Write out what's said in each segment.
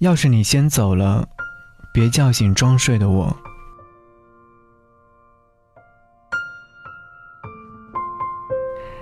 要是你先走了，别叫醒装睡的我。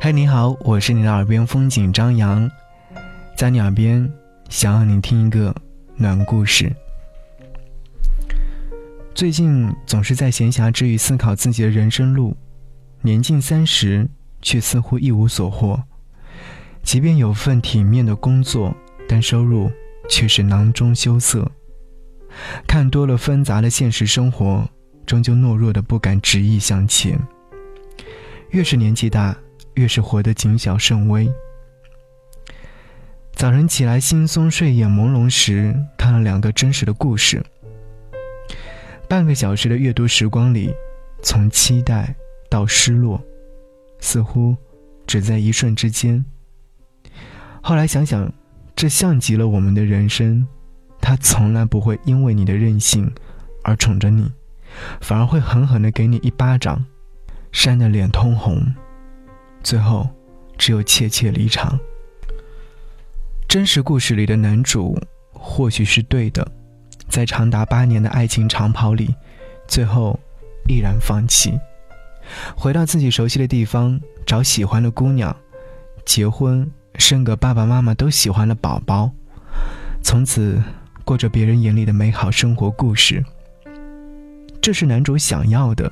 嗨，你好，我是你的耳边风景张扬，在你耳边想让你听一个暖故事。最近总是在闲暇之余思考自己的人生路，年近三十，却似乎一无所获。即便有份体面的工作，但收入却是囊中羞涩。看多了纷杂的现实生活，终究懦弱的不敢执意向前。越是年纪大。越是活得谨小慎微。早晨起来，惺忪睡眼朦胧时，看了两个真实的故事。半个小时的阅读时光里，从期待到失落，似乎只在一瞬之间。后来想想，这像极了我们的人生，他从来不会因为你的任性而宠着你，反而会狠狠地给你一巴掌，扇得脸通红。最后，只有怯怯离场。真实故事里的男主或许是对的，在长达八年的爱情长跑里，最后毅然放弃，回到自己熟悉的地方，找喜欢的姑娘，结婚，生个爸爸妈妈都喜欢的宝宝，从此过着别人眼里的美好生活故事。这是男主想要的，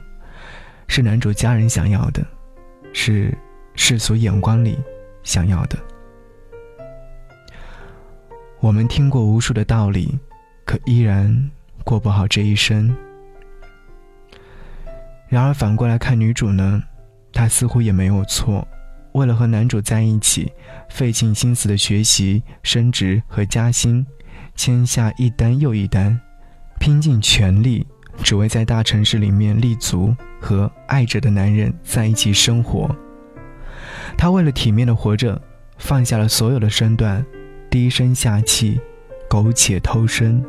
是男主家人想要的，是。世俗眼光里想要的，我们听过无数的道理，可依然过不好这一生。然而反过来看女主呢，她似乎也没有错。为了和男主在一起，费尽心思的学习、升职和加薪，签下一单又一单，拼尽全力，只为在大城市里面立足，和爱着的男人在一起生活。他为了体面的活着，放下了所有的身段，低声下气，苟且偷生。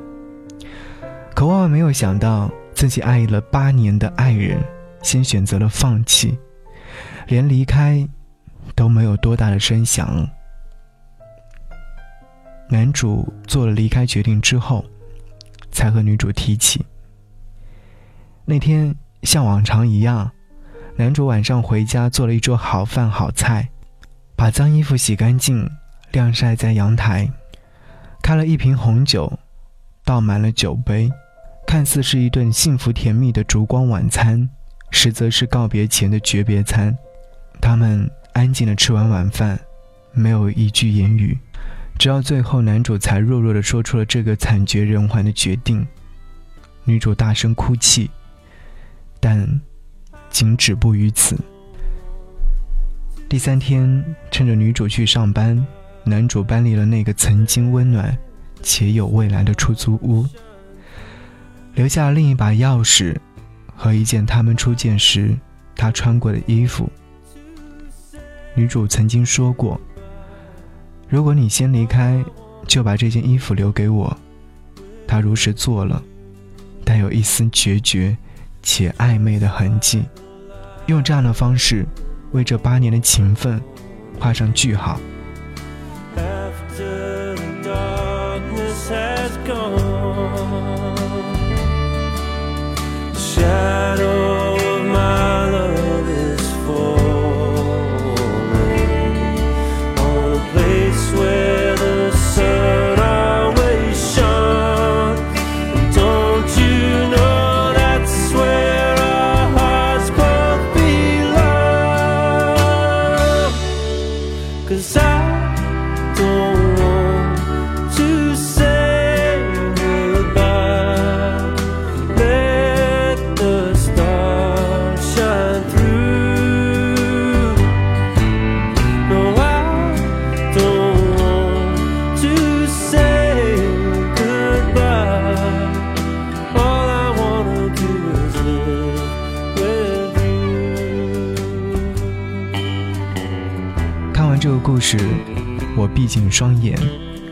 可万万没有想到，自己爱了八年的爱人，先选择了放弃，连离开都没有多大的声响。男主做了离开决定之后，才和女主提起。那天像往常一样。男主晚上回家做了一桌好饭好菜，把脏衣服洗干净，晾晒在阳台，开了一瓶红酒，倒满了酒杯，看似是一顿幸福甜蜜的烛光晚餐，实则是告别前的诀别餐。他们安静的吃完晚饭，没有一句言语，直到最后，男主才弱弱的说出了这个惨绝人寰的决定。女主大声哭泣，但。仅止步于此。第三天，趁着女主去上班，男主搬离了那个曾经温暖且有未来的出租屋，留下另一把钥匙和一件他们初见时他穿过的衣服。女主曾经说过：“如果你先离开，就把这件衣服留给我。”她如实做了，带有一丝决绝且暧昧的痕迹。用这样的方式，为这八年的情分画上句号。这个故事，我闭紧双眼，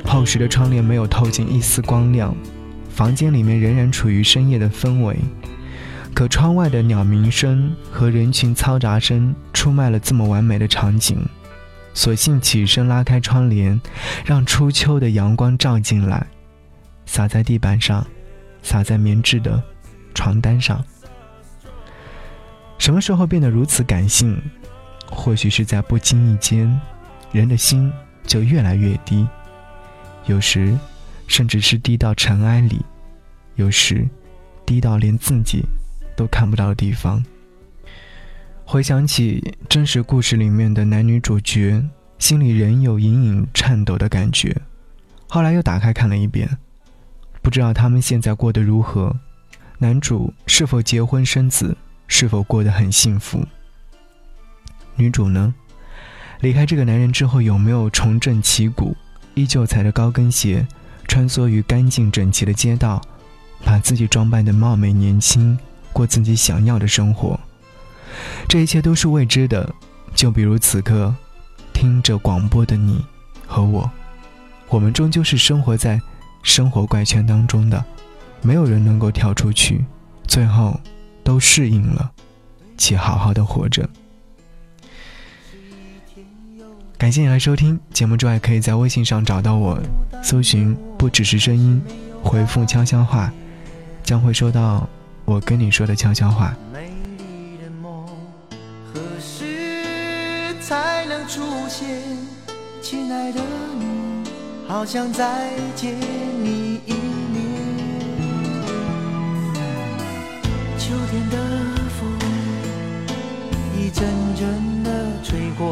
厚实的窗帘没有透进一丝光亮，房间里面仍然处于深夜的氛围。可窗外的鸟鸣声和人群嘈杂声出卖了这么完美的场景，索性起身拉开窗帘，让初秋的阳光照进来。洒在地板上，洒在棉质的床单上。什么时候变得如此感性？或许是在不经意间，人的心就越来越低，有时甚至是低到尘埃里，有时低到连自己都看不到的地方。回想起真实故事里面的男女主角，心里仍有隐隐颤抖的感觉。后来又打开看了一遍，不知道他们现在过得如何，男主是否结婚生子，是否过得很幸福？女主呢？离开这个男人之后，有没有重振旗鼓，依旧踩着高跟鞋，穿梭于干净整齐的街道，把自己装扮得貌美年轻，过自己想要的生活？这一切都是未知的。就比如此刻，听着广播的你和我，我们终究是生活在生活怪圈当中的，没有人能够跳出去，最后都适应了，且好好的活着。感谢你来收听节目之外，可以在微信上找到我，搜寻“不只是声音”，回复悄悄话，将会收到我跟你说的悄悄话。美丽的梦何时才能出现？亲爱的你，好想再见你一面。秋天的风一阵阵的吹过。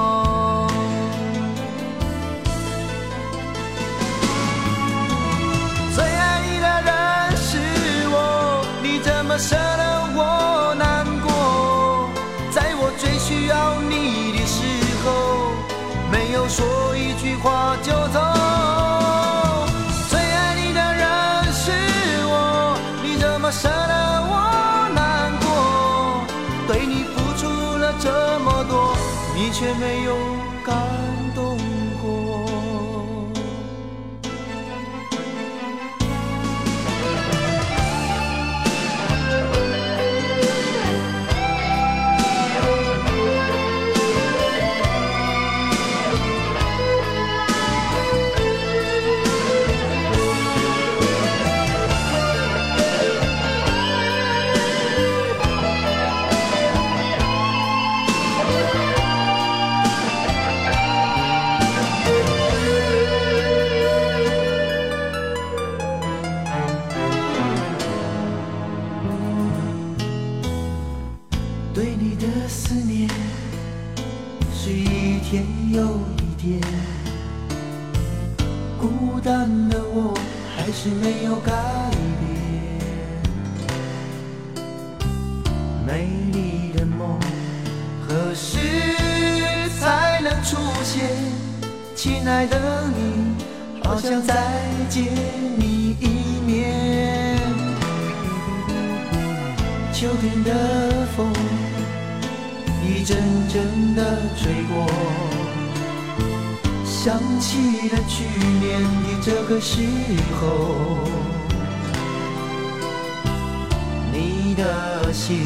却没有感美丽的梦何时才能出现？亲爱的你，好想再见你一面。秋天的风一阵阵的吹过，想起了去年的这个时候，你的心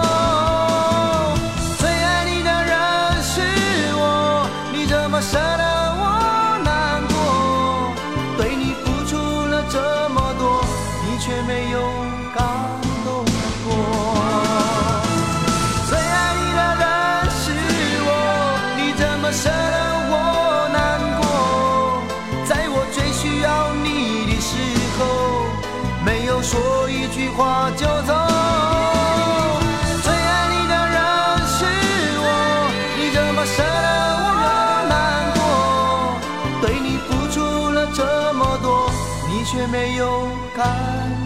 对你付出了这么多你却没有感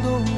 动。